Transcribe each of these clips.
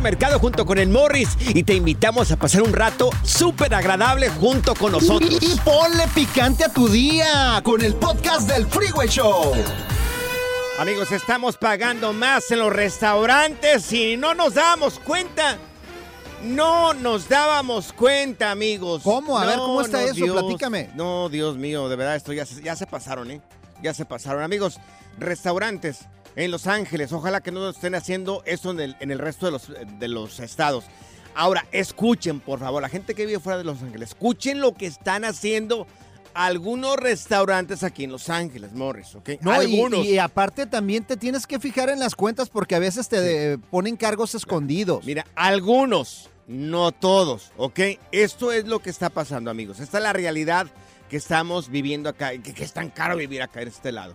Mercado junto con el Morris y te invitamos a pasar un rato súper agradable junto con nosotros. Y, y ponle picante a tu día con el podcast del Freeway Show. Amigos, estamos pagando más en los restaurantes y no nos dábamos cuenta. No nos dábamos cuenta, amigos. ¿Cómo? A ver, ¿cómo está no, eso? Dios. Platícame. No, Dios mío, de verdad, esto ya se, ya se pasaron, ¿eh? Ya se pasaron. Amigos, restaurantes en Los Ángeles, ojalá que no estén haciendo eso en el, en el resto de los, de los estados. Ahora, escuchen, por favor, la gente que vive fuera de Los Ángeles, escuchen lo que están haciendo algunos restaurantes aquí en Los Ángeles, Morris, ¿ok? No, y, algunos. y aparte también te tienes que fijar en las cuentas porque a veces te ponen cargos escondidos. Mira, algunos, no todos, ¿ok? Esto es lo que está pasando, amigos. Esta es la realidad que estamos viviendo acá, y que, que es tan caro vivir acá en este lado.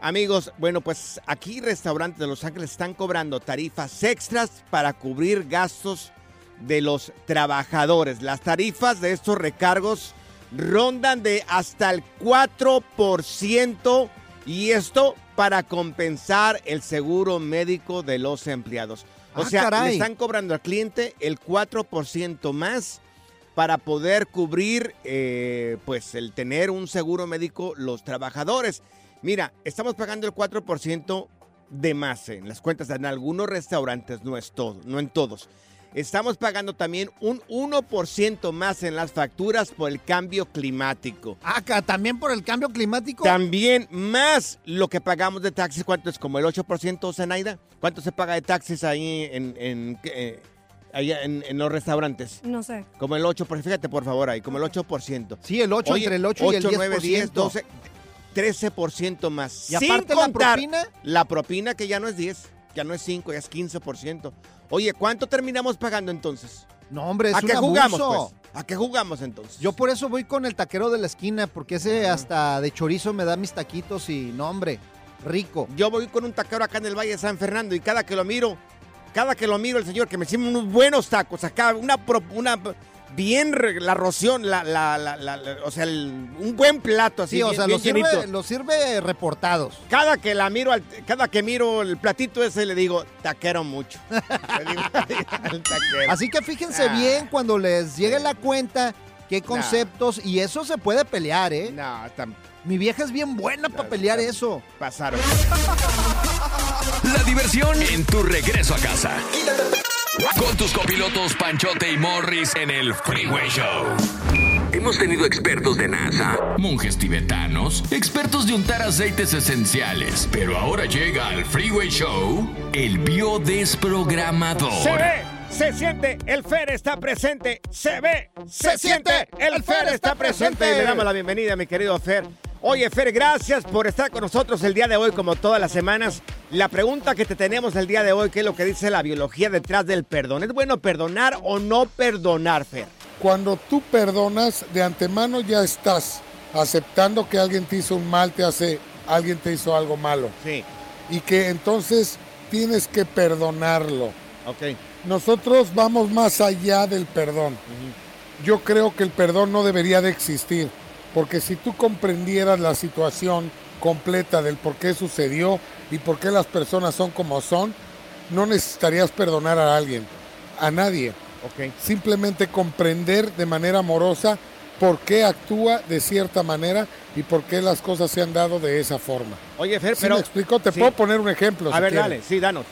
Amigos, bueno, pues aquí restaurantes de Los Ángeles están cobrando tarifas extras para cubrir gastos de los trabajadores. Las tarifas de estos recargos rondan de hasta el 4% y esto para compensar el seguro médico de los empleados. O Ah, sea, caray. le están cobrando al cliente el 4% más para poder cubrir, eh, pues, el tener un seguro médico los trabajadores. Mira, estamos pagando el 4% de más en las cuentas en algunos restaurantes, no es todo, no en todos. Estamos pagando también un 1% más en las facturas por el cambio climático. Acá, también por el cambio climático. También más lo que pagamos de taxis, ¿cuánto es? ¿Como el 8%, Zenaida? ¿Cuánto se paga de taxis ahí en, en, eh, allá en- en los restaurantes? No sé. Como el 8%, fíjate por favor ahí, como el 8%. Sí, el 8, Oye, entre el 8, y el 10%. 9, 10, 12, 13% más. Y aparte la propina. La propina que ya no es 10, ya no es 5, ya es 15%. Oye, ¿cuánto terminamos pagando entonces? No, hombre, es ¿A un qué jugamos, abuso. pues? ¿A qué jugamos entonces? Yo por eso voy con el taquero de la esquina, porque ese hasta de chorizo me da mis taquitos y no, hombre, rico. Yo voy con un taquero acá en el Valle de San Fernando y cada que lo miro, cada que lo miro el señor que me sirve unos buenos tacos acá, una, pro- una bien la roción, la, la, la- la- la- o sea, el- un buen plato así, Sí, o bien- sea, bien los sirve, los sirve reportados. Cada que la miro, al- cada que miro el platito ese le digo, taquero mucho. Le digo al taquero. Así que fíjense Ah. bien cuando les llegue la cuenta qué conceptos y eso se puede pelear, ¿eh? No, Mi vieja es bien buena para pelear eso. pasaron. La diversión en tu regreso a casa. Con tus copilotos Panchote y Morris en el Freeway Show. Hemos tenido expertos de NASA, monjes tibetanos, expertos de untar aceites esenciales, pero ahora llega al Freeway Show el biodesprogramador. Se ve, se siente, el Fer está presente. Se ve, se, siente, el Fer está presente. Y le damos la bienvenida, mi querido Fer. Oye, Fer, gracias por estar con nosotros el día de hoy, como todas las semanas. La pregunta que te tenemos el día de hoy, ¿qué es lo que dice la biología detrás del perdón? ¿Es bueno perdonar o no perdonar, Fer? Cuando tú perdonas, de antemano ya estás aceptando que alguien te hizo un mal, te hace, alguien te hizo algo malo. Sí, Y que entonces tienes que perdonarlo. Ok. Nosotros vamos más allá del perdón. Yo creo que el perdón no debería de existir, porque si tú comprendieras la situación completa del por qué sucedió y por qué las personas son como son, no necesitarías perdonar a alguien, a nadie. Ok. Simplemente comprender de manera amorosa por qué actúa de cierta manera y por qué las cosas se han dado de esa forma. Oye, Fer, ¿Sí pero... me explico? Te sí. puedo poner un ejemplo. A si ver, quieres. dale, sí, danos.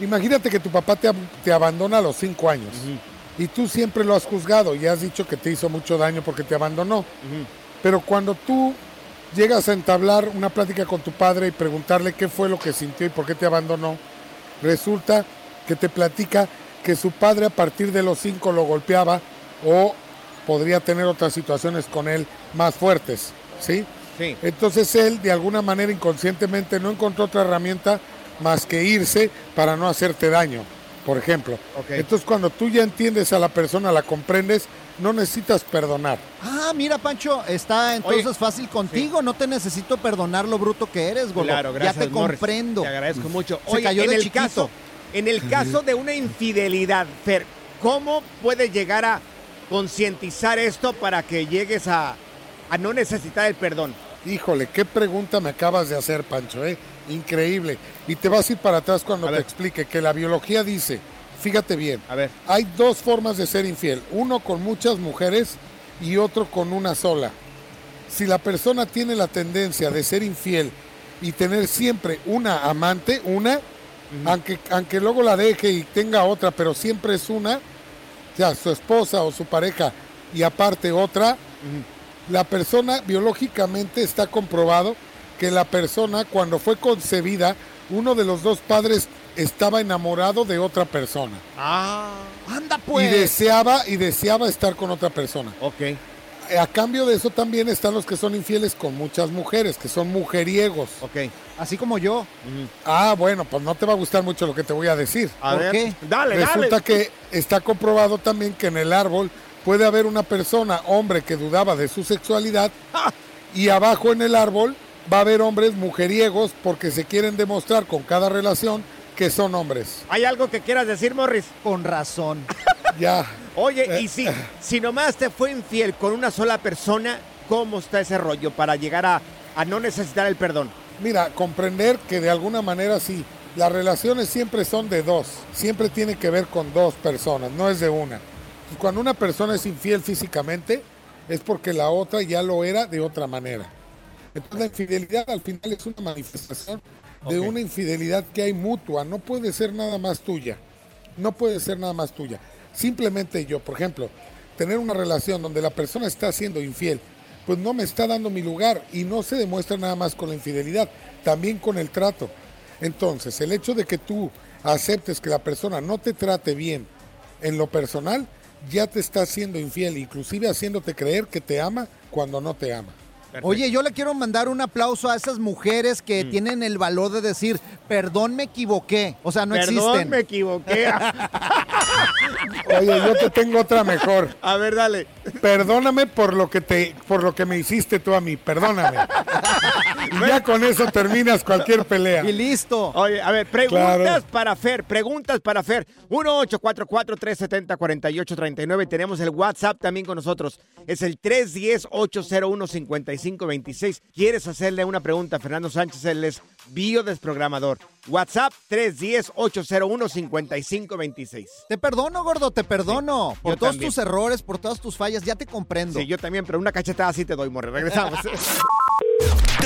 Imagínate que tu papá te, te abandona a los cinco años y tú siempre lo has juzgado y has dicho que te hizo mucho daño porque te abandonó. Pero cuando tú llegas a entablar una plática con tu padre y preguntarle qué fue lo que sintió y por qué te abandonó, resulta que te platica que su padre a partir de los cinco lo golpeaba o podría tener otras situaciones con él más fuertes, ¿sí? Sí. Entonces él, de alguna manera inconscientemente, no encontró otra herramienta más que irse para no hacerte daño, por ejemplo. Entonces cuando tú ya entiendes a la persona, la comprendes, no necesitas perdonar. Ah, mira, Pancho, está entonces fácil contigo. No te necesito perdonar lo bruto que eres, gordo. Claro, gracias, ya te Morris. comprendo. Te agradezco mucho. Se Oye, cayó en de el chiquito. caso, en el caso de una infidelidad, Fer, ¿cómo puedes llegar a concientizar esto para que llegues a, a no necesitar el perdón? Híjole, qué pregunta me acabas de hacer, Pancho, ¿eh? Increíble. Y te vas a ir para atrás cuando A te ver. explique que la biología dice, fíjate bien, A ver. hay dos formas de ser infiel, uno con muchas mujeres y otro con una sola. Si la persona tiene la tendencia de ser infiel y tener siempre una amante, una, aunque, aunque luego la deje y tenga otra, pero siempre es una, sea, su esposa o su pareja y aparte otra, la persona biológicamente está comprobado que la persona cuando fue concebida, uno de los dos padres estaba enamorado de otra persona Anda, y pues. deseaba y deseaba estar con otra persona. Ok. A cambio de eso también están los que son infieles con muchas mujeres, que son mujeriegos. Ok. Así como yo. Ah, bueno, pues no te va a gustar mucho lo que te voy a decir. A ¿Por ver. qué? Dale, Resulta dale. que está comprobado también que en el árbol puede haber una persona, hombre, que dudaba de su sexualidad y abajo en el árbol va a haber hombres mujeriegos porque se quieren demostrar con cada relación que son hombres. ¿Hay algo que quieras decir, Morris? Con razón. Ya. Oye, y si, si nomás te fue infiel con una sola persona, ¿cómo está ese rollo para llegar a, a no necesitar el perdón? Mira, comprender que de alguna manera sí, las relaciones siempre son de dos, siempre tiene que ver con dos personas, no es de una. Cuando una persona es infiel físicamente, es porque la otra ya lo era de otra manera. Entonces la infidelidad al final es una manifestación de una infidelidad que hay mutua, no puede ser nada más tuya, no puede ser nada más tuya. Simplemente yo, por ejemplo, tener una relación donde la persona está siendo infiel, pues no me está dando mi lugar y no se demuestra nada más con la infidelidad, también con el trato. Entonces, el hecho de que tú aceptes que la persona no te trate bien en lo personal, ya te está haciendo infiel, inclusive haciéndote creer que te ama cuando no te ama. Oye, yo le quiero mandar un aplauso a esas mujeres que Mm. tienen el valor de decir, perdón, me equivoqué. O sea, no Perdón, existen. me equivoqué. Oye, yo te tengo otra mejor. a ver, dale. Perdóname por lo que te, por lo que me hiciste tú a mí, perdóname. Ya con eso terminas cualquier pelea. Y listo. Oye, a ver, preguntas Claro. para Fer, preguntas para Fer. 1-844-370-4839. Tenemos el WhatsApp también con nosotros. Es el 310-801-5526. ¿Quieres hacerle una pregunta a Fernando Sánchez? Él es biodesprogramador. WhatsApp 310-801-5526. Te perdono, gordo, te perdono. Por todos también. tus errores, por todas tus fallas, ya te comprendo. Sí, yo también, pero una cachetada sí te doy, Morre. Regresamos.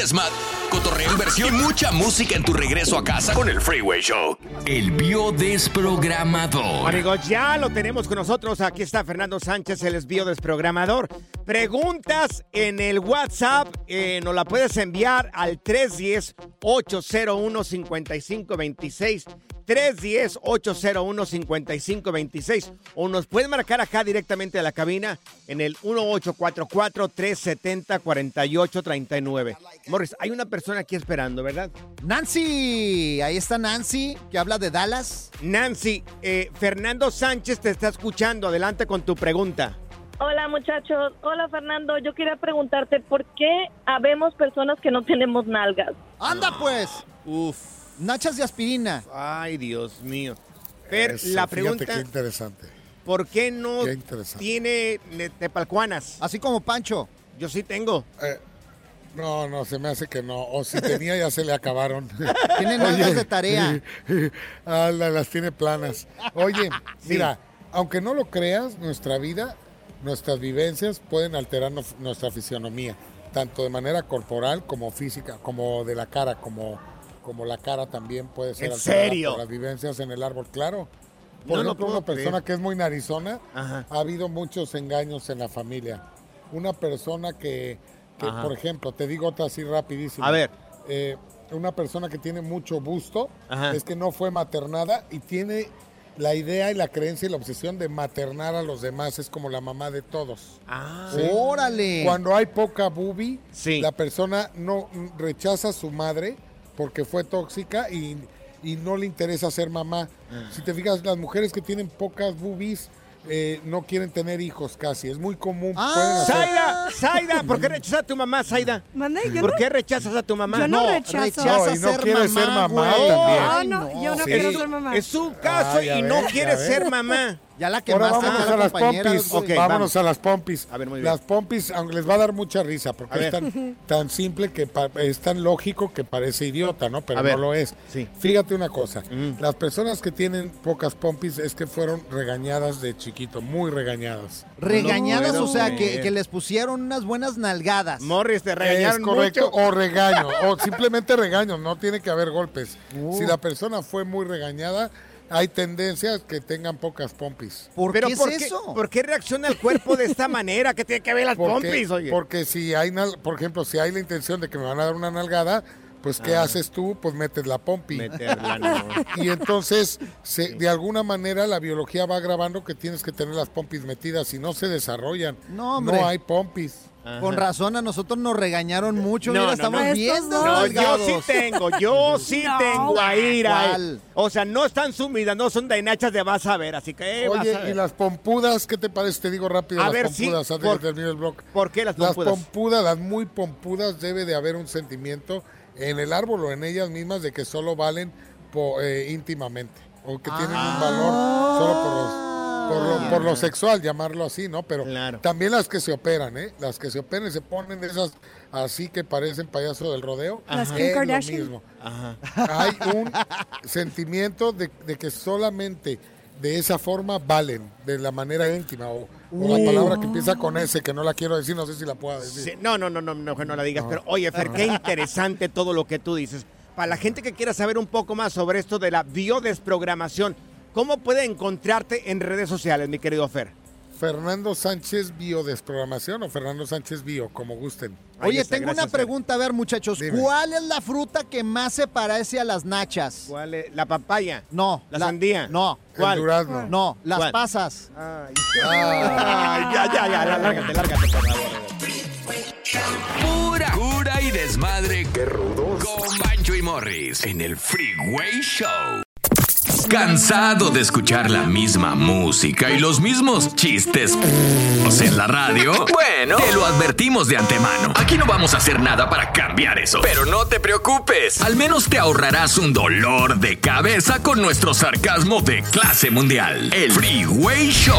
Desmat, cotorreo, inversión y mucha música en tu regreso a casa con el Freeway Show. El biodesprogramador. Amigos, ya lo tenemos con nosotros. Aquí está Fernando Sánchez, el desvío desprogramador. Preguntas en el WhatsApp, eh, nos la puedes enviar al 310-801-5526. 310-801-5526. O nos puedes marcar acá directamente a la cabina en el 1844-370-4839. Morris, hay una persona aquí esperando, ¿verdad? Nancy, ahí está Nancy, que habla de Dallas. Nancy, eh, Fernando Sánchez te está escuchando. Adelante con tu pregunta. Hola muchachos, hola Fernando, yo quería preguntarte por qué habemos personas que no tenemos nalgas. Anda pues, Uf. nachas de aspirina. Ay, Dios mío. Fer, Eso, la fíjate pregunta, qué interesante. ¿por qué no Qué interesante. tiene ne- tepalcuanas? Así como Pancho. Yo sí tengo. Eh, no, no, se me hace que no. O si tenía ya se le acabaron. Tiene nalgas de tarea. ah, la- las tiene planas. Oye, mira, aunque no lo creas, nuestra vida, nuestras vivencias pueden alterar no- nuestra fisionomía, tanto de manera corporal como física, como de la cara, como, como la cara también puede ser ¿En alterada serio? por las vivencias en el árbol, claro. Por No ejemplo, una persona creer. que es muy narizona, Ajá. ha habido muchos engaños en la familia. Una persona que, por ejemplo, te digo otra así rapidísimo. A ver. Eh, una persona que tiene mucho busto Ajá. es que no fue maternada y tiene la idea y la creencia y la obsesión de maternar a los demás es como la mamá de todos. Ah, ¿sí? ¡Órale! Cuando hay poca boobie, Sí. la persona no rechaza a su madre porque fue tóxica y, y no le interesa ser mamá. Ah. Si te fijas, las mujeres que tienen pocas boobies eh, no quieren tener hijos casi. Es muy común. Ah, hacer- Zaida, Zaida, ¿por qué rechazas a tu mamá, Zaida? Mande, yo ¿Por no- qué rechazas a tu mamá? Yo no, No, rechazo. rechaza No, y no ser quiere ser mamá, güey. también. Ah, no, yo no Sí. quiero ser mamá. Es un caso Ah, y ves, no ya quiere ves. ser mamá. Ya la que Ahora más vámonos a las pompis. Vámonos vamos. a las pompis. A ver, muy bien. Las pompis, aunque les va a dar mucha risa, porque es tan, tan simple que es tan lógico que parece idiota, ¿no? Pero A ver. no lo es. Sí. Fíjate una cosa. Mm. Las personas que tienen pocas pompis es que fueron regañadas de chiquito, muy regañadas. Regañadas, No o sea, que, les pusieron unas buenas nalgadas. Morris, te Es regañaron correcto, mucho. o regaño, o simplemente regaño, no tiene que haber golpes. Si la persona fue muy regañada, hay tendencias que tengan pocas pompis. ¿Por Pero qué es ¿por eso? ¿Por qué reacciona el cuerpo de esta manera? ¿Qué tiene que ver las Porque, pompis, oye? porque si hay, nal- por ejemplo, si hay la intención de que me van a dar una nalgada, pues ¿qué Ah. haces tú? Pues metes la pompi. Meterla, no. Y entonces, se- de alguna manera, la biología va grabando que tienes que tener las pompis metidas y no se desarrollan. No, hombre. No hay pompis. Con razón, a nosotros nos regañaron mucho. No, Mira, no, estamos no. No, yo sí tengo, yo sí No. tengo ahí. ¿Cuál? O sea, no están sumidas, no son de nachas de vas a ver, así que eh, vas a Oye, ver. y las pompudas, ¿qué te parece? Te digo rápido A las ver, sí, pompudas antes por- de terminar el blog. ¿Por qué las Las pompudas? pompudas, las muy pompudas, debe de haber un sentimiento en el árbol o en ellas mismas de que solo valen po- eh, íntimamente o que tienen Ah. un valor solo por los por lo, por lo sexual, llamarlo así, ¿no? Pero Claro. también las que se operan, ¿eh? Las que se operan y se ponen esas así que parecen payaso del rodeo. Las Kim lo Kardashian. mismo. Ajá. Hay un sentimiento de, de que solamente de esa forma valen, de la manera íntima, o, o la palabra que empieza con S, que no la quiero decir, no sé si la puedo decir. Sí, no, no, no, no, no, no la digas. Pero oye, Fer, qué interesante todo lo que tú dices. Para la gente que quiera saber un poco más sobre esto de la biodesprogramación, ¿cómo puede encontrarte en redes sociales, mi querido Fer? Fernando Sánchez Biodesprogramación o Fernando Sánchez Bio, como gusten. Ahí Oye, está, tengo gracias, una pregunta, a ver, muchachos. Dime. ¿Cuál es la fruta que más se parece a las nachas? ¿Cuál es? ¿La papaya? No. ¿La sandía? No. ¿Cuál? El durazno. No, las ¿Cuál? pasas. Ay, Ah, ya, ya, ya, lárgate, lárgate, por favor. Pura cura y desmadre. Qué rudos. Con Bancho y Morris en el Freeway Show. ¿Cansado de escuchar la misma música y los mismos chistes en la radio? Bueno, te lo advertimos de antemano. Aquí no vamos a hacer nada para cambiar eso. Pero no te preocupes. Al menos te ahorrarás un dolor de cabeza con nuestro sarcasmo de clase mundial. El Freeway Show.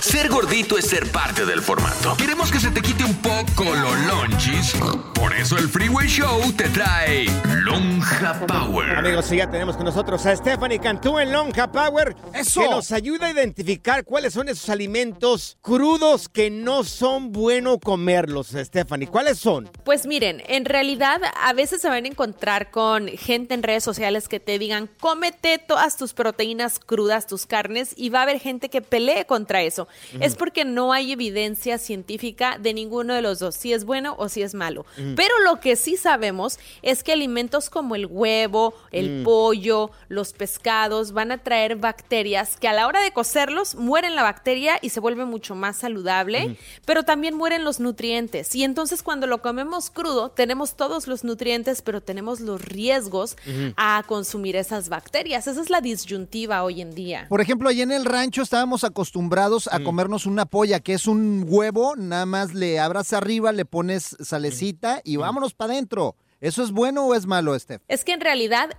Ser gordito es ser parte del formato. Queremos que se te quite un poco los lonchis. Por eso el Freeway Show te trae Lonja Power. Amigos, sí, ya tenemos con nosotros a Stephanie Cantú en Lonja Power. ¡Eso! Que nos ayuda a identificar cuáles son esos alimentos crudos que no son bueno comerlos, Stephanie. ¿Cuáles son? Pues miren, en realidad a veces se van a encontrar con gente en redes sociales que te digan, cómete todas tus proteínas crudas, tus carnes, y va a haber gente que pelee contra eso. Es porque no hay evidencia científica de ninguno de los dos, si es bueno o si es malo. Pero lo que sí sabemos es que alimentos como el huevo, el pollo, los pescados van a traer bacterias que a la hora de cocerlos mueren la bacteria y se vuelve mucho más saludable, pero también mueren los nutrientes. Y entonces cuando lo comemos crudo, tenemos todos los nutrientes, pero tenemos los riesgos a consumir esas bacterias. Esa es la disyuntiva hoy en día. Por ejemplo, allá en el rancho estábamos acostumbrados a comernos una polla, que es un huevo, nada más le abras arriba, le pones salecita y vámonos para adentro. ¿Eso es bueno o es malo, Steph? Es que en realidad,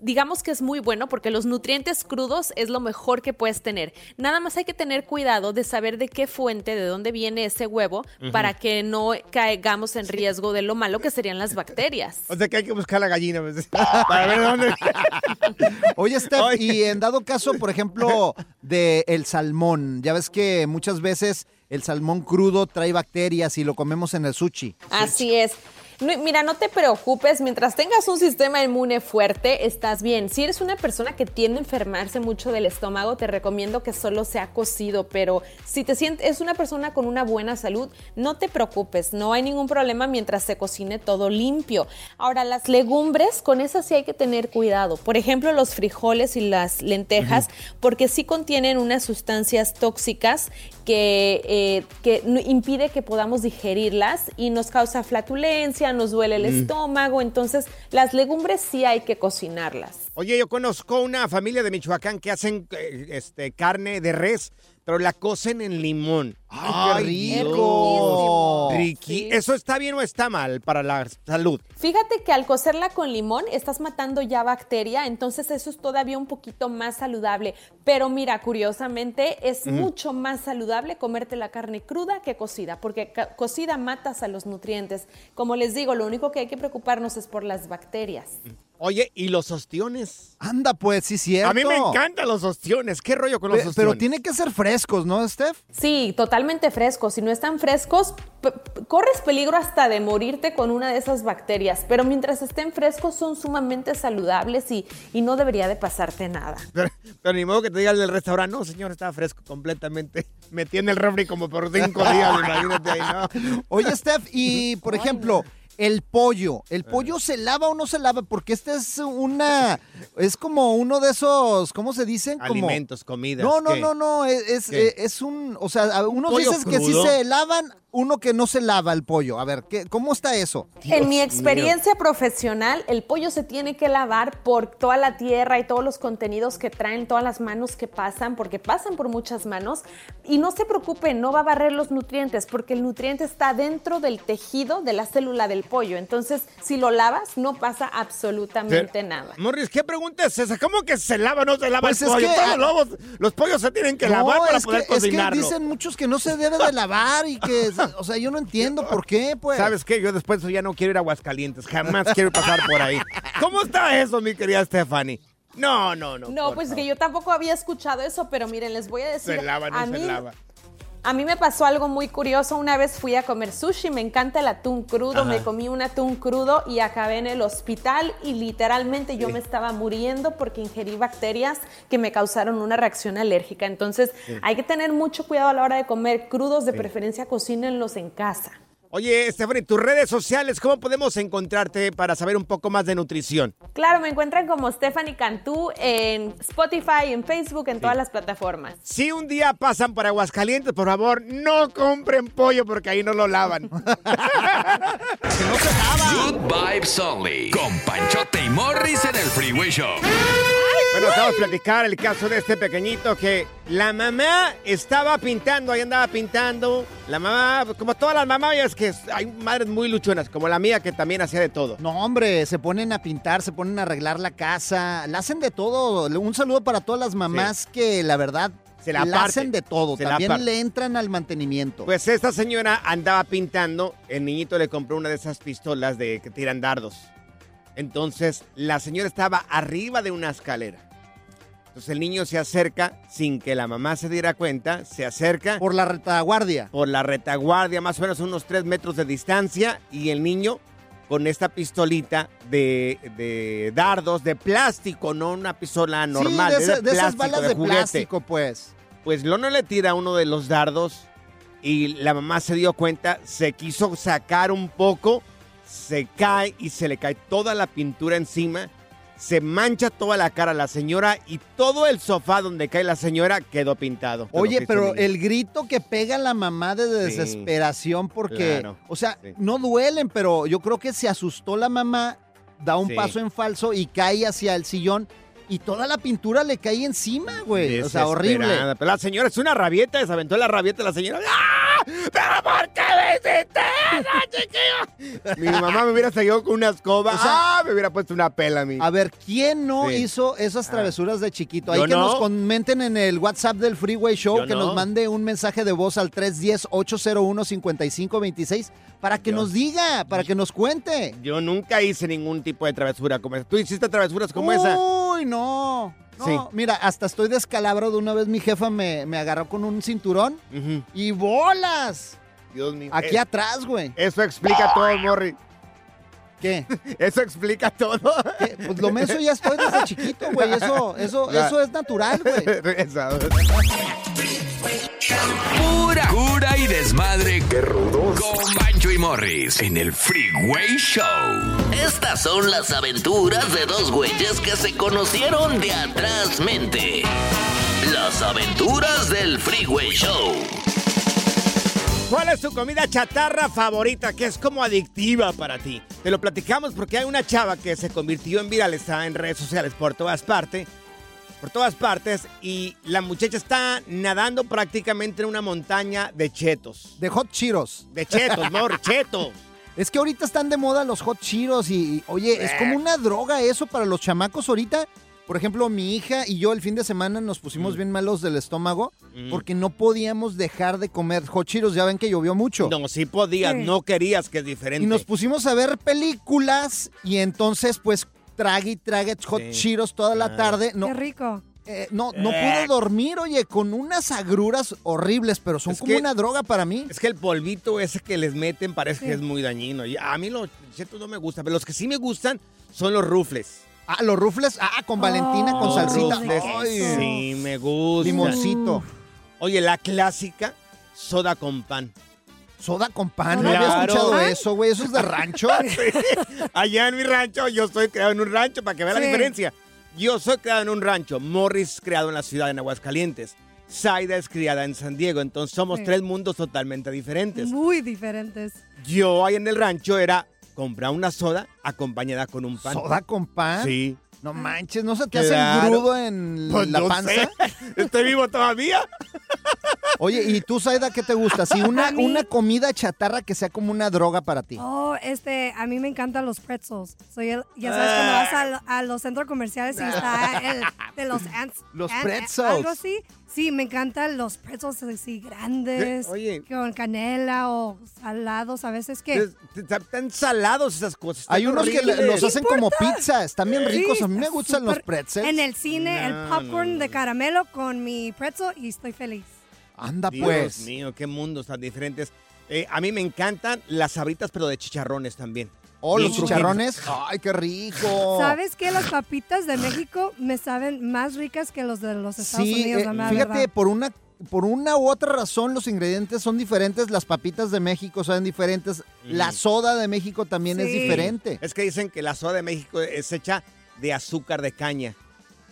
digamos que es muy bueno porque los nutrientes crudos es lo mejor que puedes tener. Nada más hay que tener cuidado de saber de qué fuente, de dónde viene ese huevo, para que no caigamos en riesgo de lo malo que serían las bacterias. O sea que hay que buscar la gallina. pues, Para ver dónde. Oye, Steph, Oye. y en dado caso, por ejemplo, de el salmón, ya ves que muchas veces el salmón crudo trae bacterias y lo comemos en el sushi. Así es. No, mira, no te preocupes, mientras tengas un sistema inmune fuerte, estás bien. Si eres una persona que tiende a enfermarse mucho del estómago, te recomiendo que solo sea cocido, pero si te sientes, es una persona con una buena salud, no te preocupes, no hay ningún problema mientras se cocine todo limpio. Ahora, las legumbres, con esas sí hay que tener cuidado. Por ejemplo, los frijoles y las lentejas, porque sí contienen unas sustancias tóxicas que, eh, que impide que podamos digerirlas y nos causa flatulencia, nos duele el Mm. estómago. Entonces, las legumbres sí hay que cocinarlas. Oye, yo conozco una familia de Michoacán que hacen eh, este, carne de res, pero la cocen en limón. ¡Ay, qué Dios. Rico! Riqui- Sí. ¿Eso está bien o está mal para la salud? Fíjate que al cocerla con limón estás matando ya bacteria, entonces eso es todavía un poquito más saludable. Pero mira, curiosamente es mucho más saludable comerte la carne cruda que cocida, porque cocida matas a los nutrientes. Como les digo, lo único que hay que preocuparnos es por las bacterias. Oye, ¿y los ostiones? Anda, pues, sí, cierto. A mí me encantan los ostiones. ¿Qué rollo con los Pe- ostiones? Pero tiene que ser frescos, ¿no, Steph? Sí, totalmente frescos. Si no están frescos, corres peligro hasta de morirte con una de esas bacterias. Pero mientras estén frescos, son sumamente saludables y, y no debería de pasarte nada. Pero, pero ni modo que te digan del restaurante, no, señor, está fresco completamente. Me tiene el refri como por cinco días, imagínate ahí, ¿no? Oye, Steph, y por ejemplo, el pollo. ¿El pollo se lava o no se lava? Porque este es una. Es como uno de esos. ¿Cómo se dicen? Como, Alimentos, comidas. No, no, ¿qué? no, no. Es, es, eh, un. O sea, unos ¿Pollo dicen que sí se lavan, uno que no se lava el pollo. A ver, ¿qué, ¿cómo está eso? en mi experiencia profesional, el pollo se tiene que lavar por toda la tierra y todos los contenidos que traen, todas las manos que pasan, porque pasan por muchas manos. Y no se preocupen, no va a barrer los nutrientes, porque el nutriente está dentro del tejido de la célula del pollo. Entonces, si lo lavas, no pasa absolutamente nada. Morris, ¿qué pregunta es esa? ¿Cómo que se lava o no se lava Pues el es pollo? que- Todos los, lobos- los pollos se tienen que lavar para es poder que, es que dicen muchos que no se debe de lavar y que. O sea, yo no entiendo por qué, pues. ¿Sabes qué? Yo después ya no quiero ir a Aguascalientes. Jamás quiero pasar por ahí. ¿Cómo está eso, mi querida Stephanie? No, no, no. No, pues favor. que yo tampoco había escuchado eso, pero miren, les voy a decir. Se lava, no a se mí, lava. A mí me pasó algo muy curioso. Una vez fui a comer sushi, me encanta el atún crudo, Ajá. me comí un atún crudo y acabé en el hospital y literalmente yo me estaba muriendo porque ingerí bacterias que me causaron una reacción alérgica. Entonces hay que tener mucho cuidado a la hora de comer crudos, de preferencia cocínenlos en casa. Oye, Stephanie, tus redes sociales, ¿cómo podemos encontrarte para saber un poco más de nutrición? Claro, me encuentran como Stephanie Cantú en Spotify, en Facebook, en todas las plataformas. Si un día pasan por Aguascalientes, por favor, no compren pollo porque ahí no lo lavan. Good Vibes Only. Con Panchote y Morris en el Freeway Show. Bueno, acabamos de platicar el caso de este pequeñito que la mamá estaba pintando, ahí andaba pintando. La mamá, como todas las mamás, ya es que hay madres muy luchonas, como la mía que también hacía de todo. No, hombre, se ponen a pintar, se ponen a arreglar la casa, la hacen de todo. Un saludo para todas las mamás que la verdad Se la hacen de todo. Se También le entran al mantenimiento. Pues esta señora andaba pintando, el niñito le compró una de esas pistolas de que tiran dardos. Entonces, la señora estaba arriba de una escalera. Entonces el niño se acerca sin que la mamá se diera cuenta, se acerca por la retaguardia. por la retaguardia, más o menos unos tres metros de distancia, y el niño con esta pistolita de, de dardos de plástico, no una pistola normal, sí, de, de, esa- de esas plástico, balas de de, juguete. plástico, pues. Pues Lono le tira uno de los dardos y la mamá se dio cuenta, se quiso sacar un poco, se cae y se le cae toda la pintura encima, se mancha toda la cara la señora y todo el sofá donde cae la señora quedó pintado. Oye, pero niño. el grito que pega la mamá de Sí, desesperación porque, claro, o sea, sí. no duelen, pero yo creo que se asustó la mamá, da un Sí. paso en falso y cae hacia el sillón y toda la pintura le cae encima, güey. O sea, horrible. La señora es una rabieta, se aventó la rabieta la señora. ¡Ah! ¿Pero por qué me hiciste eso, chiquillo? Mi mamá me hubiera seguido con una escoba. O sea, ¡Ah! Me hubiera puesto una pela a mí. A ver, ¿quién no Sí. hizo esas travesuras de chiquito? Ahí Yo que nos no. comenten en el WhatsApp del Freeway Show, Yo que no. nos mande un mensaje de voz al 310-801-5526 para que Yo- nos diga, para que nos cuente. Yo nunca hice ningún tipo de travesura como esa. ¿Tú hiciste travesuras como esa? Uy, no. No, Sí. mira, hasta estoy descalabro de una vez mi jefa me, me agarró con un cinturón y bolas. Dios mío. Aquí atrás, güey. Eso explica todo, Morri. ¿Qué? Eso explica todo. ¿Qué? Pues lo menso ya estoy desde chiquito, güey. Eso, eso, Ya. eso es natural, güey. Pura cura y desmadre. ¡Qué rudos! Con Y Morris en el Freeway Show. Estas son las aventuras de dos güeyes que se conocieron de atrás mente. Las aventuras del Freeway Show. ¿Cuál es tu comida chatarra favorita que es como adictiva para ti? Te lo platicamos porque hay una chava que se convirtió en viral, está en redes sociales por todas partes, por todas partes, y la muchacha está nadando prácticamente en una montaña de chetos. De hot chiros. De chetos, no, chetos. Es que ahorita están de moda los hot chiros y, y, oye, es como una droga eso para los chamacos ahorita. Por ejemplo, mi hija y yo el fin de semana nos pusimos bien malos del estómago Mm. porque no podíamos dejar de comer hot chiros. Ya ven que llovió mucho. No, sí podías, Sí. no querías, que es diferente. Y nos pusimos a ver películas y entonces pues trague y trague hot Sí. chiros toda la Ah. tarde. No, Qué rico. eh, no, no Eh. pude dormir, oye, con unas agruras horribles, pero son Es como que- una droga para mí. Es que el polvito ese que les meten parece Sí. que es muy dañino. Y a mí los chetos no me gustan, pero los que sí me gustan son los rufles. Ah, los rufles, ah, con Valentina, con Oh, salsita. Rufles, Ay, sí, me gusta. Limoncito. Oye, la clásica, soda con pan. Soda con pan, no había escuchado eso, güey. Eso es de rancho. Allá en mi rancho, yo soy creado en un rancho, para que vea la diferencia. Yo soy creado en un rancho, Morris creado en la ciudad de Aguascalientes, Zaida es criada en San Diego, entonces somos Sí. tres mundos totalmente diferentes. Muy diferentes. Yo ahí en el rancho era comprar una soda acompañada con un pan. ¿Soda con pan? Sí. No manches, ¿no se te hace Claro. grudo en Pues la no panza? sé. Estoy vivo todavía. Oye, ¿y tú, Saida, qué te gusta? Sí, una, mí- una comida chatarra que sea como una droga para ti. Oh, este, a mí me encantan los pretzels. Soy el, ya sabes, cuando vas a, lo- a los centros comerciales y está el de los ants. Los ant- pretzels. Algo así. Sí, me encantan los pretzels así grandes. Oye. Con canela o salados a veces que... Es- Están salados esas cosas. están Hay unos que los hacen como pizza, están bien Sí, ricos. A mí me gustan los pretzels. En el cine, el popcorn no, de caramelo con mi pretzel y estoy feliz. Anda Dios pues. mío, qué mundos tan diferentes. Eh, a mí me encantan las sabritas, pero de chicharrones también. Oh, los chicharrones. Ay, qué rico. ¿Sabes qué? Las papitas de México me saben más ricas que los de los Estados Sí, Unidos, eh, la fíjate, verdad. por una, por una u otra razón los ingredientes son diferentes. Las papitas de México son diferentes. La soda de México también es diferente. Es que dicen que la soda de México es hecha de azúcar de caña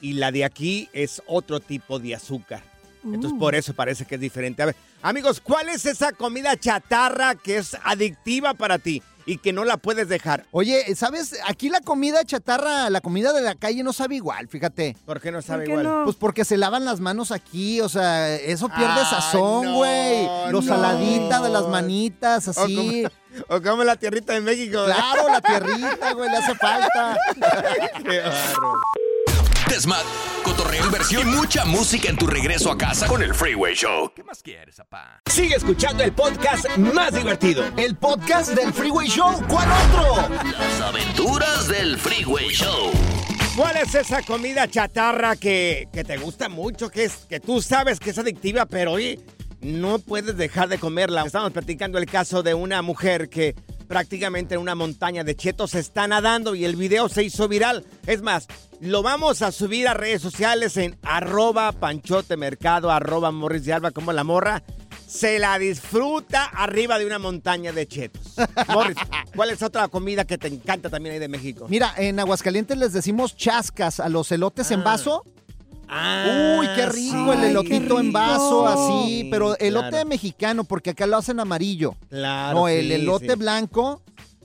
y la de aquí es otro tipo de azúcar. Entonces Uh. por eso parece que es diferente. A ver, amigos, ¿cuál es esa comida chatarra que es adictiva para ti y que no la puedes dejar? Oye, ¿sabes? Aquí la comida chatarra, la comida de la calle no sabe igual, fíjate. ¿Por qué no sabe qué igual? no? Pues porque se lavan las manos aquí, o sea, eso pierde sazón, no, güey. Los no. saladita de las manitas, así. O como la tierrita de México. Claro, la tierrita, güey, le hace falta. Qué bárbaro. Desmad, cotorreo, inversión y mucha música en tu regreso a casa con el Freeway Show. ¿Qué más quieres, papá? Sigue escuchando el podcast más divertido. El podcast del Freeway Show, ¿cuál otro? Las aventuras del Freeway Show. ¿Cuál es esa comida chatarra que, que te gusta mucho, que, es, que tú sabes que es adictiva, pero oye, no puedes dejar de comerla? Estamos platicando el caso de una mujer que prácticamente en una montaña de chetos está nadando y el video se hizo viral. Es más, lo vamos a subir a redes sociales en arroba panchotemercado, arroba morris de alba como la morra. Se la disfruta arriba de una montaña de chetos. Morris, ¿cuál es otra comida que te encanta también ahí de México? Mira, en Aguascalientes les decimos chascas a los elotes en vaso. Ah, Uy, qué rico sí. el elotito en vaso, así, Sí, pero elote claro. mexicano, porque acá lo hacen amarillo. Claro, no, el sí, elote sí. blanco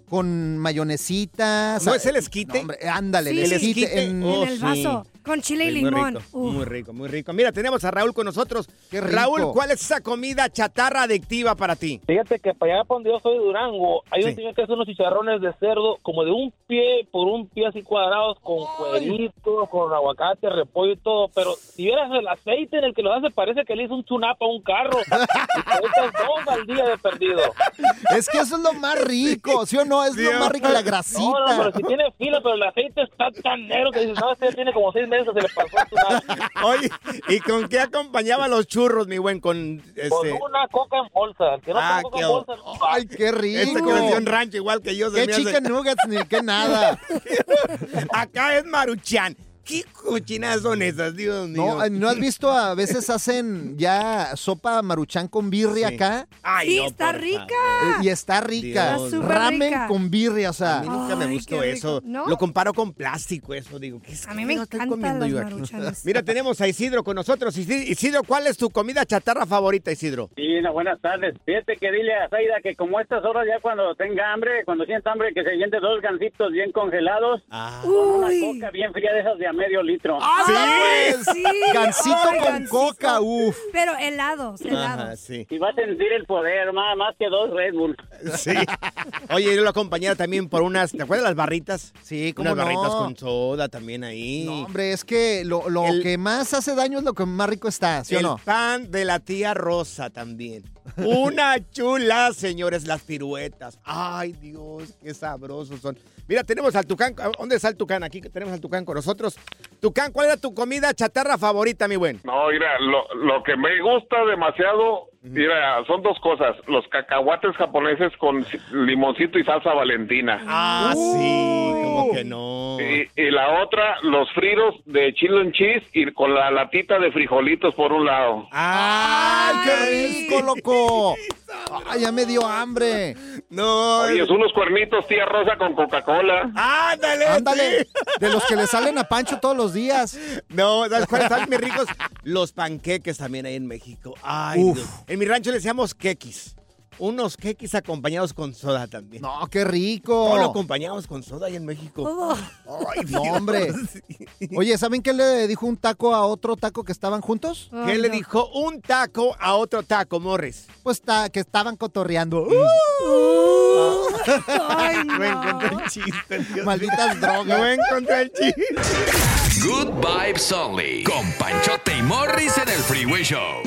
con mayonesita. ¿No es el esquite? No, hombre, ándale, Sí. el El esquite. en- Oh, en el sí. vaso, con chile y muy limón. rico, muy rico, muy rico. Mira, tenemos a Raúl con nosotros. Qué rico. Raúl, ¿cuál es esa comida chatarra adictiva para ti? Fíjate que para allá para donde yo soy, Durango, hay Sí. un señor que hace unos chicharrones de cerdo como de un pie por un pie así cuadrados con cueritos, con aguacate, repollo y todo. Pero si vieras el aceite en el que lo hace, parece que le hizo un tunapa a un carro. y dos al día de perdido. Es que eso es lo más rico, ¿sí o no? Es lo más rico, la grasita. No, no, pero si tiene fila, pero el aceite está tan negro que dices, no, este tiene como seis meses se le pasó tsunami. Oye, ¿y con qué acompañaba los churros, mi buen? Con este. Con una coca en bolsa. Que no Ah, coca qué en bolsa, no. Ay, qué rico. Este que nació en rancho igual que yo. Qué hace- chicken nuggets ni qué nada. Acá es Maruchan. ¿Qué cochinadas son esas, Dios mío? No, eh, ¿no has visto? A veces hacen ya sopa maruchan con birria Sí. acá. Ay, Sí, no, está por rica. Y está rica. Está súper Ramen rica. con birria, o sea. A mí nunca me gustó eso. ¿No? Lo comparo con plástico, eso. Digo, ¿qué es A mí me comiendo las yo aquí? maruchanes. Mira, tenemos a Isidro con nosotros. Isidro, ¿cuál es tu comida chatarra favorita, Isidro? Sí, no, buenas tardes. Fíjate que dile a Zaida que como a estas horas ya cuando tenga hambre, cuando sienta hambre, que se llene dos gancitos bien congelados Ah. con una coca bien fría de esas de medio litro. Sí, Sí. Gansito Ay, con gansito. coca, uf. Pero helados, helados. Ajá, sí. Y va a sentir el poder, más, más que dos Red Bull. Sí. Oye, yo lo acompañé también por unas, ¿te acuerdas las barritas? Sí, cómo Unas no. barritas con soda también ahí. No, hombre, es que lo, lo El- que más hace daño es lo que más rico está, ¿sí o el no? pan de la tía Rosa también. Una chula, señores, las piruetas. Ay, Dios, qué sabrosos son. Mira, tenemos al Tucán. ¿Dónde está el Tucán? Aquí tenemos al Tucán con nosotros. Tucán, ¿cuál era tu comida chatarra favorita, mi buen? No, mira, lo, lo que me gusta demasiado, mira, son dos cosas. Los cacahuates japoneses con ci- limoncito y salsa valentina. Ah, sí, como que no. Y, y la otra, los fritos de chile and cheese y con la latita de frijolitos por un lado. ¡Ay, qué rico, loco! ¡Ay, ya me dio hambre! No. Oye, es unos cuernitos tía Rosa con Coca-Cola. Ándale, Ándale, sí. de los que le salen a Pancho todos los días. No, ¿sabes cuáles están mis ricos? Los panqueques también hay en México. Ay, Uf. Dios. En mi rancho le decíamos quequis. Unos quequis acompañados con soda también. No, qué Todo lo rico. acompañamos con soda ahí en México. Oh, Ay, No, hombre. Oye, ¿saben qué le dijo un taco a otro taco que estaban juntos? ¿Qué ay, le no. dijo un taco a otro taco, Morris? Pues ta- que estaban cotorreando. Ay, No encontré no. el chiste, Dios Malditas drogas. No encontré el chiste. Good Vibes Only. Con Panchote y Morris en el Freeway Show.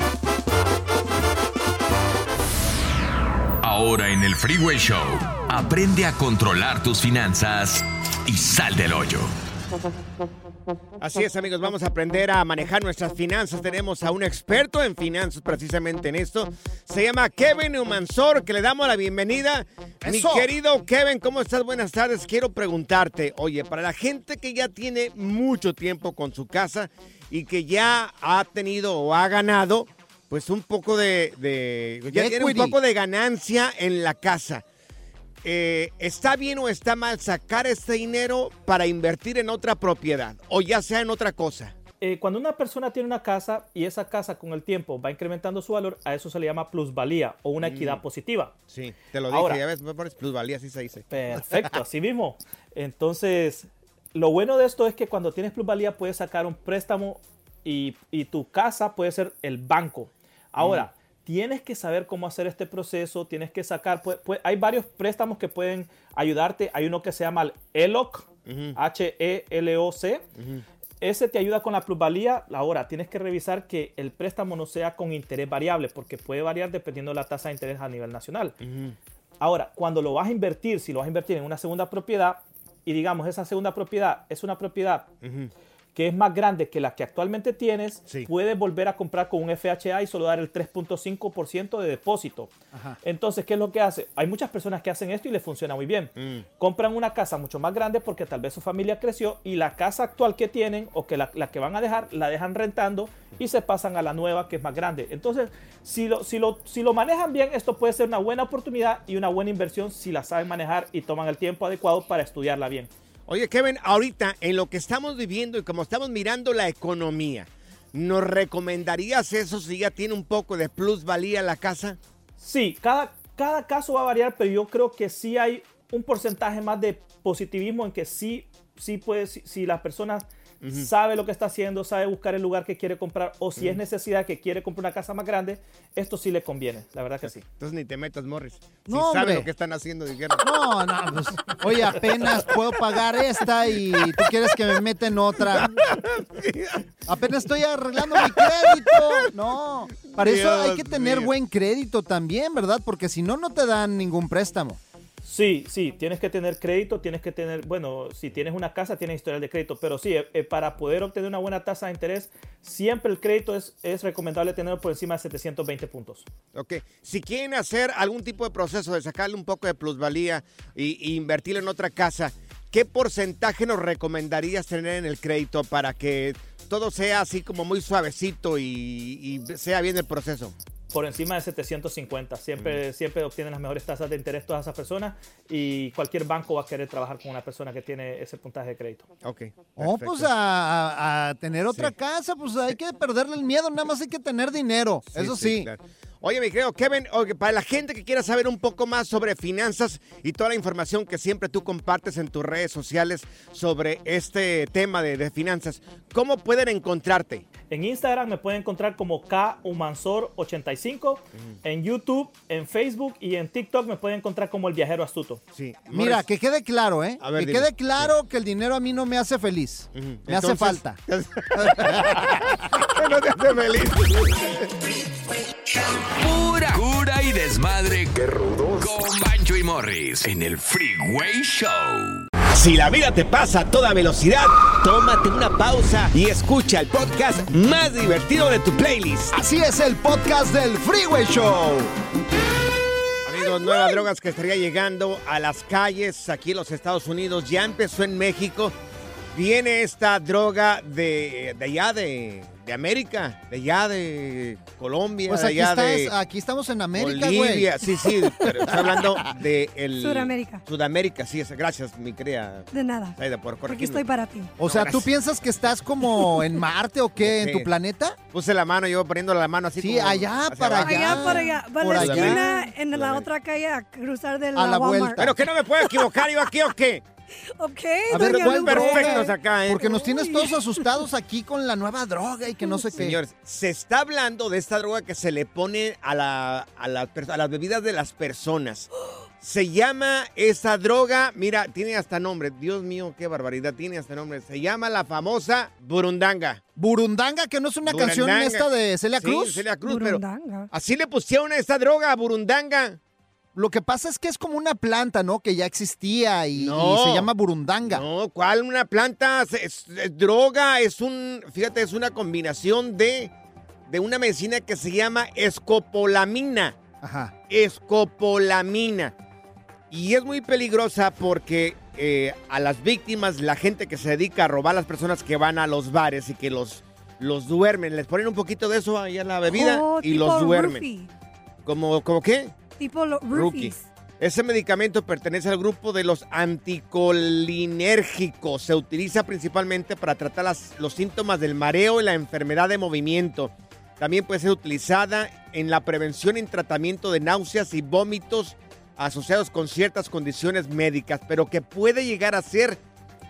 Ahora en el Freeway Show, aprende a controlar tus finanzas y sal del hoyo. Así es, amigos, vamos a aprender a manejar nuestras finanzas. Tenemos a un experto en finanzas precisamente en esto. Se llama Kevin Humansor, que le damos la bienvenida. Mi querido Kevin, ¿cómo estás? Buenas tardes. Quiero preguntarte, oye, para la gente que ya tiene mucho tiempo con su casa y que ya ha tenido o ha ganado, pues un poco de, de- ya tiene un poco de ganancia en la casa. Eh, ¿Está bien o está mal sacar este dinero para invertir en otra propiedad o ya sea en otra cosa? Eh, cuando una persona tiene una casa y esa casa con el tiempo va incrementando su valor, a eso se le llama plusvalía o una equidad positiva. Sí, te lo dije, Ahora- ya ves, me pones plusvalía, así se dice. Perfecto, así mismo. Entonces, lo bueno de esto es que cuando tienes plusvalía puedes sacar un préstamo y, y tu casa puede ser el banco. Ahora, tienes que saber cómo hacer este proceso, tienes que sacar, pu- pu- hay varios préstamos que pueden ayudarte. Hay uno que se llama el ELOC, E H-E-L-O-C. Ese te ayuda con la plusvalía. Ahora, tienes que revisar que el préstamo no sea con interés variable, porque puede variar dependiendo de la tasa de interés a nivel nacional. Ahora, cuando lo vas a invertir, si lo vas a invertir en una segunda propiedad, y digamos, esa segunda propiedad es una propiedad que es más grande que la que actualmente tienes, puedes volver a comprar con un FHA y solo dar el 3.5% de depósito. Entonces, ¿qué es lo que hace? Hay muchas personas que hacen esto y les funciona muy bien. Compran una casa mucho más grande porque tal vez su familia creció y la casa actual que tienen o que la, la que van a dejar, la dejan rentando y se pasan a la nueva que es más grande. Entonces, si lo, si lo, si lo manejan bien, esto puede ser una buena oportunidad y una buena inversión si la saben manejar y toman el tiempo adecuado para estudiarla bien. Oye, Kevin, ahorita en lo que estamos viviendo y como estamos mirando la economía, ¿nos recomendarías eso si ya tiene un poco de plusvalía la casa? Sí, cada, cada caso va a variar, pero yo creo que sí hay un porcentaje más de positivismo en que sí, sí puede, si, si sabe lo que está haciendo, sabe buscar el lugar que quiere comprar, o si es necesidad que quiere comprar una casa más grande, esto sí le conviene, la verdad que sí. Entonces ni te metas, Morris. Si No, saben hombre. lo que están haciendo, dijeron. No, no, pues, oye, apenas puedo pagar esta y tú quieres que me meta en otra. Apenas estoy arreglando mi crédito. No, para eso hay que tener mío. buen crédito también, ¿verdad? Porque si no, no te dan ningún préstamo. Sí, sí, tienes que tener crédito, tienes que tener, bueno, si tienes una casa, tienes historial de crédito, pero sí, eh, eh, para poder obtener una buena tasa de interés, siempre el crédito es, es recomendable tenerlo por encima de 720 puntos. Ok, si quieren hacer algún tipo de proceso de sacarle un poco de plusvalía y invertirlo en otra casa, ¿qué porcentaje nos recomendarías tener en el crédito para que todo sea así como muy suavecito y sea bien el proceso? Por encima de 750. Siempre, siempre obtienen las mejores tasas de interés todas esas personas y cualquier banco va a querer trabajar con una persona que tiene ese puntaje de crédito. Ok. Oh, pues a, a- a tener otra casa, pues hay que perderle el miedo, nada más hay que tener dinero. Eso sí. claro. Oye, mi querido Kevin, oye, para la gente que quiera saber un poco más sobre finanzas y toda la información que siempre tú compartes en tus redes sociales sobre este tema de, de finanzas, ¿cómo pueden encontrarte? En Instagram me pueden encontrar como KUmansor85. En YouTube, en Facebook y en TikTok me pueden encontrar como El Viajero Astuto. Sí. Mira, que quede claro, ¿eh? A ver, que dime. quede claro que el dinero a mí no me hace feliz. Me hace falta. no te hace feliz. Pura cura y desmadre. Qué rudos. Con Bancho y Morris en el Freeway Show. Si la vida te pasa a toda velocidad, tómate una pausa y escucha el podcast más divertido de tu playlist. Así es el podcast del Freeway Show. Amigos, nuevas drogas que estaría llegando a las calles aquí en los Estados Unidos. Ya empezó en México. Viene esta droga de, de allá de, de América, de allá de Colombia, Pues de allá estás- de aquí estamos en América, güey. Bolivia. Sí, sí, pero estoy hablando de el Sudamérica. Sudamérica, sí, gracias, mi querida De nada. Saida, por Aquí estoy para ti. O sea, No, ¿tú piensas que estás como en Marte o qué? ¿En tu planeta? Puse la mano, yo poniendo la mano así Sí, como allá, para abajo. Allá por allá. Por la allá. esquina en la otra calle a cruzar de la, A la Walmart. vuelta. Pero que no me puedo equivocar yo aquí o qué. Ok, A ver, doña ¿cuál Lupe. perfectos acá, ¿eh? Porque nos tienes todos asustados aquí con la nueva droga y que no sé qué. Señores, se está hablando de esta droga que se le pone a, la, a, la per- a las bebidas de las personas. Se llama esa droga, mira, tiene hasta nombre. Dios mío, qué barbaridad, tiene hasta nombre. Se llama la famosa burundanga. Burundanga, que no es una canción esta de Celia Sí, Cruz. Celia Cruz, pero Burundanga. así le pusieron a esta droga, a burundanga. Lo que pasa es que es como una planta, ¿no? Que ya existía y, No. y se llama burundanga. No, ¿cuál una planta? Es, es- es droga, es un, fíjate, es una combinación de, de una medicina que se llama escopolamina. Ajá. Escopolamina. Y es muy peligrosa porque eh, a las víctimas, la gente que se dedica a robar a las personas que van a los bares y que los, los duermen, les ponen un poquito de eso ahí a la bebida Oh, y los duermen. roofie. ¿Como, como qué? Tipo. Ese medicamento pertenece al grupo de los anticolinérgicos. Se utiliza principalmente para tratar los síntomas del mareo y la enfermedad de movimiento. También puede ser utilizada en la prevención y tratamiento de náuseas y vómitos asociados con ciertas condiciones médicas, pero que puede llegar a ser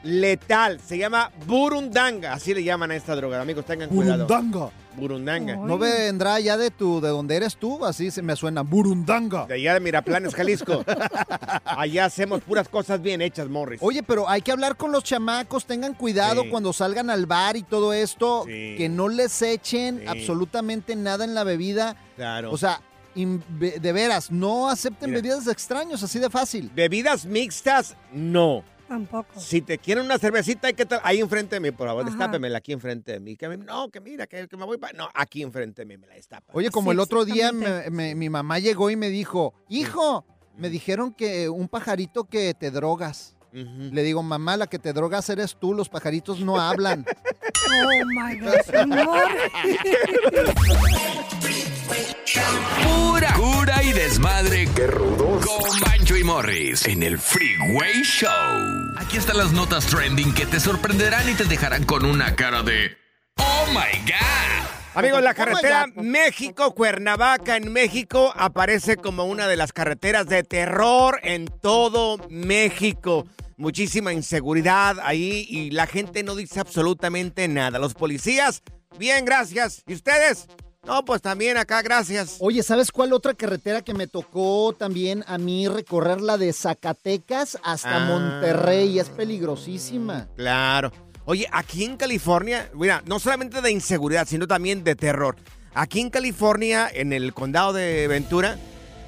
letal. Se llama burundanga, así le llaman a esta droga. Amigos, tengan cuidado. Burundanga. Burundanga. ¿No vendrá ya de tu, de donde eres tú? Así se me suena. Burundanga. De allá de Miraplanes, Jalisco. Allá hacemos puras cosas bien hechas, Morris. Oye, pero hay que hablar con los chamacos, tengan cuidado Sí. cuando salgan al bar y todo esto, Sí. que no les echen Sí. absolutamente nada en la bebida. Claro. O sea, de veras, no acepten Mira. bebidas de extraños, así de fácil. Bebidas mixtas, no. Tampoco. Si te quieren una cervecita, hay que ahí enfrente de mí, por favor, Ajá. destápemela aquí enfrente de mí. Que me- no, que mira, que, que me voy para... No, aquí enfrente de mí me la destapa. Oye, como Sí, el otro día exactamente. me- me- mi mamá llegó y me dijo, hijo, me dijeron que un pajarito que te drogas. Le digo, mamá, la que te drogas eres tú, los pajaritos no hablan. Oh my gosh, amor. Pura cura y desmadre. Qué rudos. Con Bancho y Morris en el Freeway Show. Aquí están las notas trending que te sorprenderán y te dejarán con una cara de Oh my God. Amigos, la Oh carretera God. México-Cuernavaca en México aparece como una de las carreteras de terror en todo México. Muchísima inseguridad ahí y la gente no dice absolutamente nada. Los policías, bien, gracias. ¿Y ustedes? No, pues también acá, gracias. Oye, ¿sabes cuál otra carretera que me tocó también a mí recorrer? La de Zacatecas hasta Ah. Monterrey. Es peligrosísima. Claro. Oye, aquí en California, mira, no solamente de inseguridad, sino también de terror. Aquí en California, en el condado de Ventura,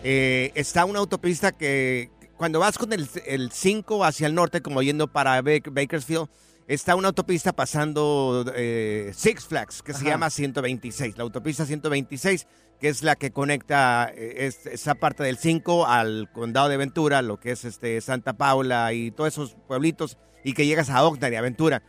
eh, está una autopista que cuando vas con el, el 5 hacia el norte, como yendo para Bak- Bakersfield, está una autopista pasando eh, Six Flags, que se llama 126. La autopista 126, que es la que conecta eh, es- esa parte del 5 al condado de Ventura, lo que es este Santa Paula y todos esos pueblitos, y que llegas a Oakland y a Ventura.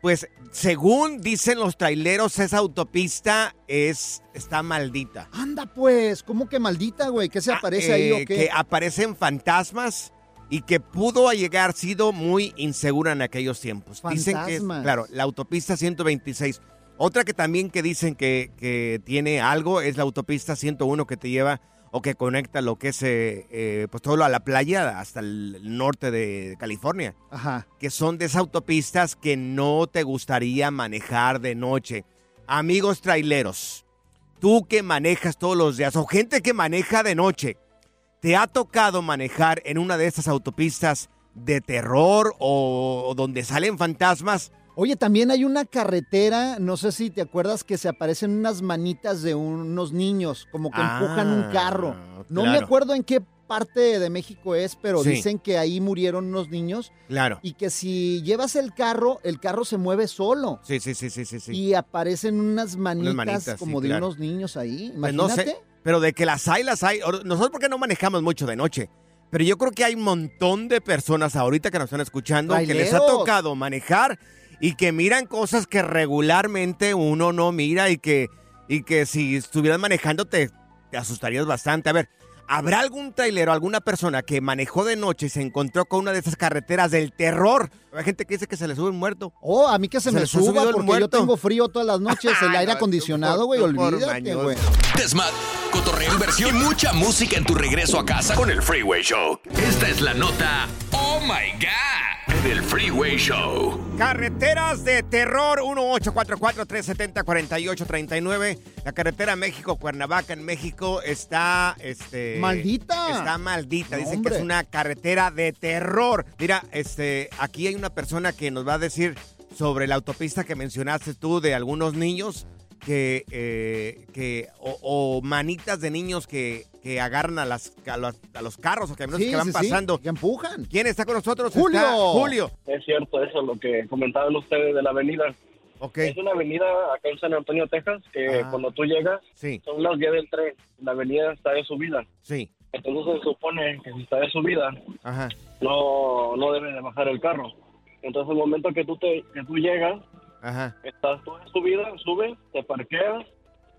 Pues según dicen los traileros, esa autopista es está maldita. Anda pues, ¿cómo que maldita, güey? ¿Qué se aparece ahí Eh, o qué? Que aparecen fantasmas y que pudo llegar sido muy insegura en aquellos tiempos. Dicen que, es- claro, la autopista 126. Otra que también que dicen que, que tiene algo es la autopista 101 que te lleva o que conecta lo que es eh, eh, pues todo a la playa hasta el norte de California. Ajá. Que son de esas autopistas que no te gustaría manejar de noche. Amigos traileros, tú que manejas todos los días o gente que maneja de noche, ¿te ha tocado manejar en una de estas autopistas de terror o, o donde salen fantasmas? Oye, también hay una carretera, no sé si te acuerdas que se aparecen unas manitas de unos niños, como que Ah, empujan un carro. No me acuerdo en qué parte de México es, pero Sí. dicen que ahí murieron unos niños Claro. y que si llevas el carro, el carro se mueve solo. Sí, sí, sí, sí, sí. Y aparecen unas manitas, manitas, como sí, de claro. unos niños ahí. Pues Imagínate. no sé, pero de que las hay, las hay. Nosotros porque no manejamos mucho de noche. Pero yo creo que hay un montón de personas ahorita que nos están escuchando que les ha tocado manejar y que miran cosas que regularmente uno no mira y que, y que si estuvieras manejando te, te asustarías bastante. A ver, ¿habrá algún trailero, alguna persona que manejó de noche y se encontró con una de esas carreteras del terror? Hay gente que dice que se le sube un muerto. Oh, a mí que se, me suba porque yo tengo frío todas las noches, el aire acondicionado, güey, olvídate, güey. Cotorreo, inversión y mucha música en tu regreso a casa con el Freeway Show. Esta es la nota Oh My God del Freeway Show. Carreteras de terror 1844-370-4839. La carretera México-Cuernavaca en México está... Este, Maldita. Está maldita. No, Dicen que es una carretera de terror. Mira, este, aquí hay una persona que nos va a decir sobre la autopista que mencionaste tú de algunos niños que, eh, que o, o manitas de niños que, que agarran a, las, a, los, a los carros o camiones Sí, que van sí, sí, pasando. que empujan. ¿Quién está con nosotros? Julio. Está Julio. Es cierto eso, lo que comentaban ustedes de la avenida. Es una avenida acá en San Antonio, Texas, que Ah. cuando tú llegas Sí. son las vías del tren. La avenida está de subida. Sí. Entonces se supone que si está de subida, Ajá. no, no debe de bajar el carro. Entonces, el momento que tú, te, que tú llegas, Ajá. estás tú en subida, subes, te parqueas,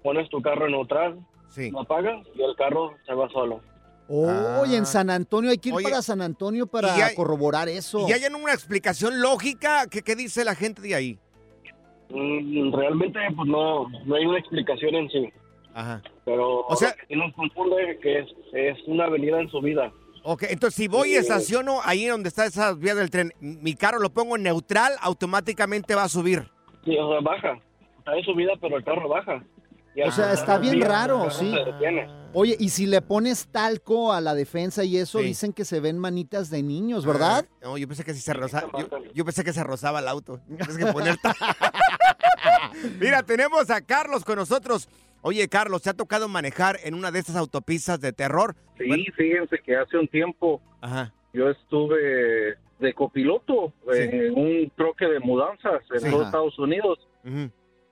pones tu carro en neutral, Sí. lo apagas y el carro se va solo. Oye, en San Antonio, hay que ir Ah. Oye, para San Antonio y para hay- corroborar eso. ¿Y hay una explicación lógica? ¿Qué, qué dice la gente de ahí? Mm, realmente, pues no, no hay una explicación en sí. Ajá. Pero O sea- lo que sí nos confunde que es, es una avenida en subida. Ok, entonces si voy y estaciono ahí donde está esa vía del tren, mi carro lo pongo en neutral, automáticamente va a subir. Sí, o sea, baja. Está en subida, pero el carro baja. Y O sea, está bien raro, sí. Oye, y si le pones talco a la defensa y eso, Sí. dicen que se ven manitas de niños, ¿verdad? Ah, no, yo pensé que si se rozaba, yo, yo pensé que se rozaba el auto. Tienes que poner ta- Mira, tenemos a Carlos con nosotros. Oye, Carlos, ¿te ha tocado manejar en una de estas autopistas de terror? Sí, fíjense que hace un tiempo Ajá. yo estuve de copiloto en un troque de mudanzas en Sí. los. Estados Unidos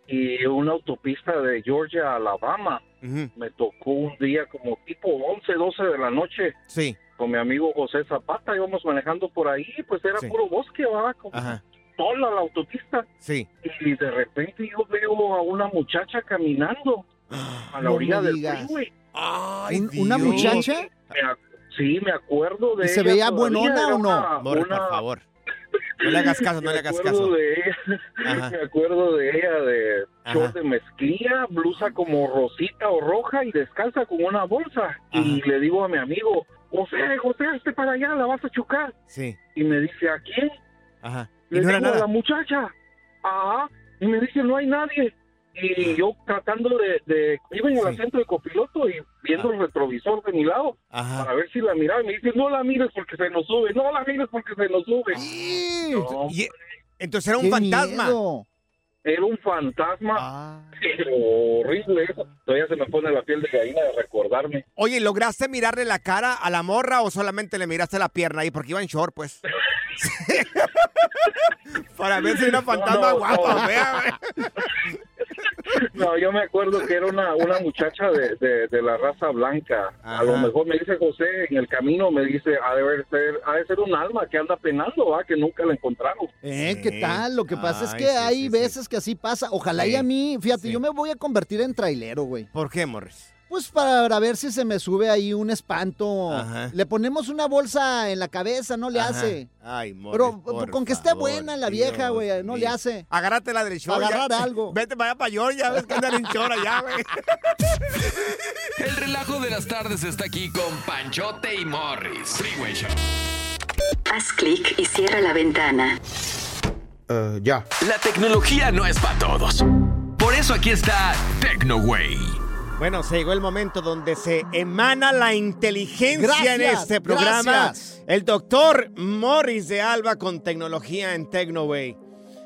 y una autopista de Georgia a Alabama. Me tocó un día como tipo 11, 12 de la noche Sí. con mi amigo José Zapata. Íbamos manejando por ahí, pues era Sí. puro bosque, Ajá. sola la autopista. Sí. Y de repente yo veo a una muchacha caminando a la No orilla del freeway. Ay, Un- ¿Una Dios. muchacha? Me sí, me acuerdo de ¿Y se ella veía todavía, buenona era o no? una- por favor. No le hagas caso, no le me hagas acuerdo caso. de ella, Ajá. me acuerdo de ella de Ajá. short de mezclilla, blusa como rosita o roja y descalza con una bolsa. Y le digo a mi amigo, José, José, hazte para allá, la vas a chocar. Sí. Y me dice, ¿a quién? Ajá. Y Le no era digo, a nada. la muchacha. Ajá. Y me dice, no hay nadie. Y yo tratando de, de iba en el asiento de copiloto y viendo el retrovisor de mi lado Ajá. para ver si la miraba. Y me dice, no la mires porque se nos sube, no la mires porque se nos sube. No, Y- entonces era un ¡Qué fantasma. miedo! era un fantasma, pero horrible eso. Todavía se me pone la piel de gallina de recordarme. Oye, ¿lograste mirarle la cara a la morra o solamente le miraste la pierna ahí? Porque iba en short, pues. Para ver si era fantasma No, guapa, no. vea. No, yo me acuerdo que era una, una muchacha de, de, de la raza blanca. A lo mejor me dice José en el camino, me dice, ha de ser, ha de ser un alma que anda penando, ¿va? que nunca la encontraron. ¿Eh? ¿Qué tal? Lo que pasa es que sí, hay veces que así pasa. Ojalá y a mí, fíjate, yo me voy a convertir en trailero, güey. ¿Por qué, Morris? Pues para ver si se me sube ahí un espanto. Le ponemos una bolsa en la cabeza, no le Ajá. hace. Ay, Morris, Pero por con que esté favor, buena la vieja, güey, no le hace. Agárrate la del short. Agarrar ya. algo. Vete para allá para Georgia, ves que andan en short allá, güey. El relajo de las tardes está aquí con Panchote y Morris. Freeway Show. Haz clic y cierra la ventana. ya. La tecnología no es para todos. Por eso aquí está TecnoWay. Bueno, se llegó el momento donde se emana la inteligencia en este programa. gracias. El doctor Morris de Alba con tecnología en Tecnoway.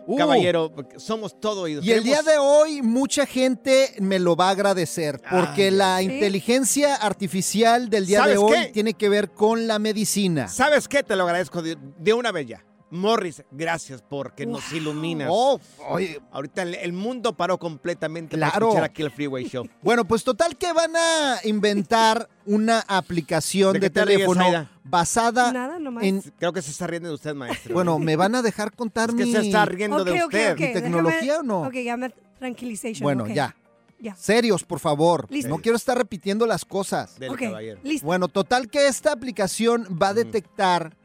Uh. Caballero, somos todo oídos. Y el día de hoy mucha gente me lo va a agradecer porque la ¿Sí? inteligencia artificial del día de ¿Sabes hoy qué? tiene que ver con la medicina. ¿Sabes qué? Te lo agradezco de, de una vez ya. Morris, gracias porque nos iluminas. Oh, oye. Ahorita el, el mundo paró completamente para escuchar aquí el Freeway Show. Bueno, pues total que van a inventar una aplicación ¿De de, qué te ríes, teléfono basada Nada, nomás. en... Creo que se está riendo de usted, maestro. Bueno, ¿me van a dejar contar Es que mi... se está riendo de usted. ok, ¿Mi tecnología déjame- o no? Ok, ya me tranquilization. Bueno, ya. Ya. Serios, por favor. Listo. No quiero estar repitiendo las cosas. Del Ok, caballero. listo. Bueno, total que esta aplicación va a detectar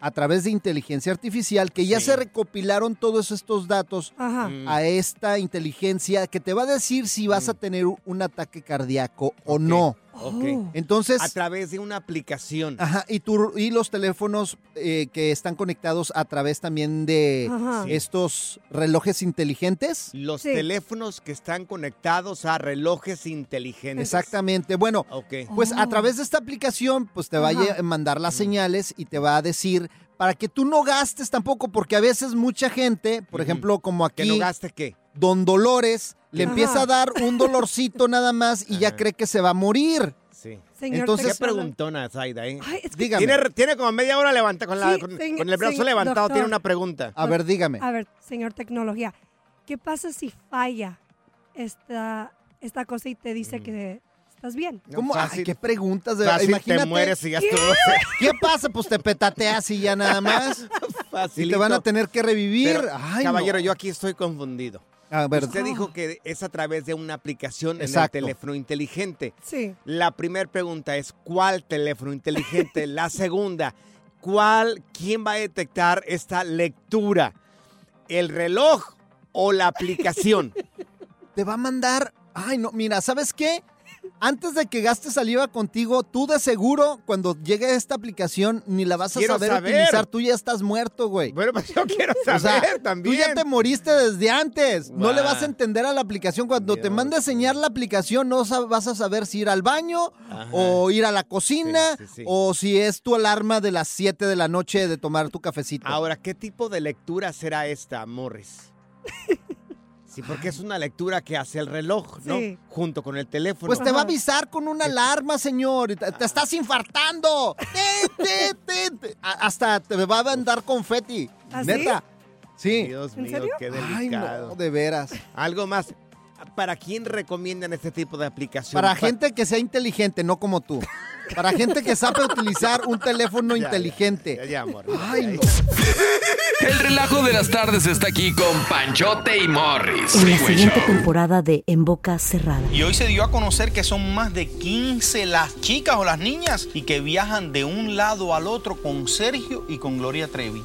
a través de inteligencia artificial que ya Sí. se recopilaron todos estos datos Ajá. Mm. a esta inteligencia que te va a decir si vas a tener un- un ataque cardíaco o no. Ok. Entonces, A través de una aplicación. Ajá, y, tu- y los teléfonos eh, que están conectados a través también de. Sí. estos relojes inteligentes. Los Sí. teléfonos que están conectados a relojes inteligentes. Exactamente. Bueno, Ok. pues a Oh. través de esta aplicación, pues te va a mandar las señales y te va a decir para que tú no gastes tampoco, porque a veces mucha gente, por ejemplo, como ¿Que aquí, no gaste qué? Don Dolores, le Ajá. empieza a dar un dolorcito nada más y ya cree que se va a morir. Sí. Señor Entonces- Qué preguntona, Zaida, ¿eh? Ay, es que- Dígame. Tiene, tiene como media hora levanta con, la, Sí, con, el brazo levantado. doctor. Tiene una pregunta. A ver, dígame. A ver, señor tecnología, ¿qué pasa si falla esta, esta cosa y te dice que estás bien? ¿Cómo? Ay, qué preguntas. De... Fácil Imagínate. te mueres y ya ¿Qué? estuvo. ¿Qué pasa? Pues te petateas y ya nada más. Y te van a tener que revivir. Pero, Ay, caballero, no. yo aquí estoy confundido. A ver, Usted dijo que es a través de una aplicación Exacto. en el teléfono inteligente. Sí. La primera pregunta es ¿cuál teléfono inteligente? La segunda, ¿cuál, quién va a detectar esta lectura? ¿El reloj o la aplicación? te va a mandar. Ay, no, mira, ¿sabes qué? Antes de que gastes saliva contigo, tú de seguro, cuando llegue esta aplicación, ni la vas a Quiero saber, saber. utilizar. Tú ya estás muerto, güey. Bueno, pues yo quiero O sea, saber también. Tú ya te moriste desde antes. No le vas a entender a la aplicación. Cuando te mande a enseñar la aplicación, no vas a saber si ir al baño Ajá. o ir a la cocina Sí, sí, sí. o si es tu alarma de las 7 de la noche de tomar tu cafecito. Ahora, ¿qué tipo de lectura será esta, Morris? Sí, porque es una lectura que hace el reloj, ¿no? Sí. Junto con el teléfono. Pues te va a avisar con una alarma, señor. Te, te estás infartando. Te, te, te, te. A- Hasta te va a mandar confeti. ¿Ah, sí? Neta. Sí. Dios ¿En mío, serio? qué Ay, delicado. no, de veras. Algo más. ¿Para quién recomiendan este tipo de aplicación? Para Pa- gente que sea inteligente, no como tú. Para gente que sabe utilizar un teléfono Ya, ya, inteligente. Ya, ya, amor. Ay, no. El relajo de las tardes está aquí con Panchote y Morris. En la siguiente temporada de En Boca Cerrada. Y hoy se dio a conocer que son más de 15 las chicas o las niñas y que viajan de un lado al otro con Sergio y con Gloria Trevi.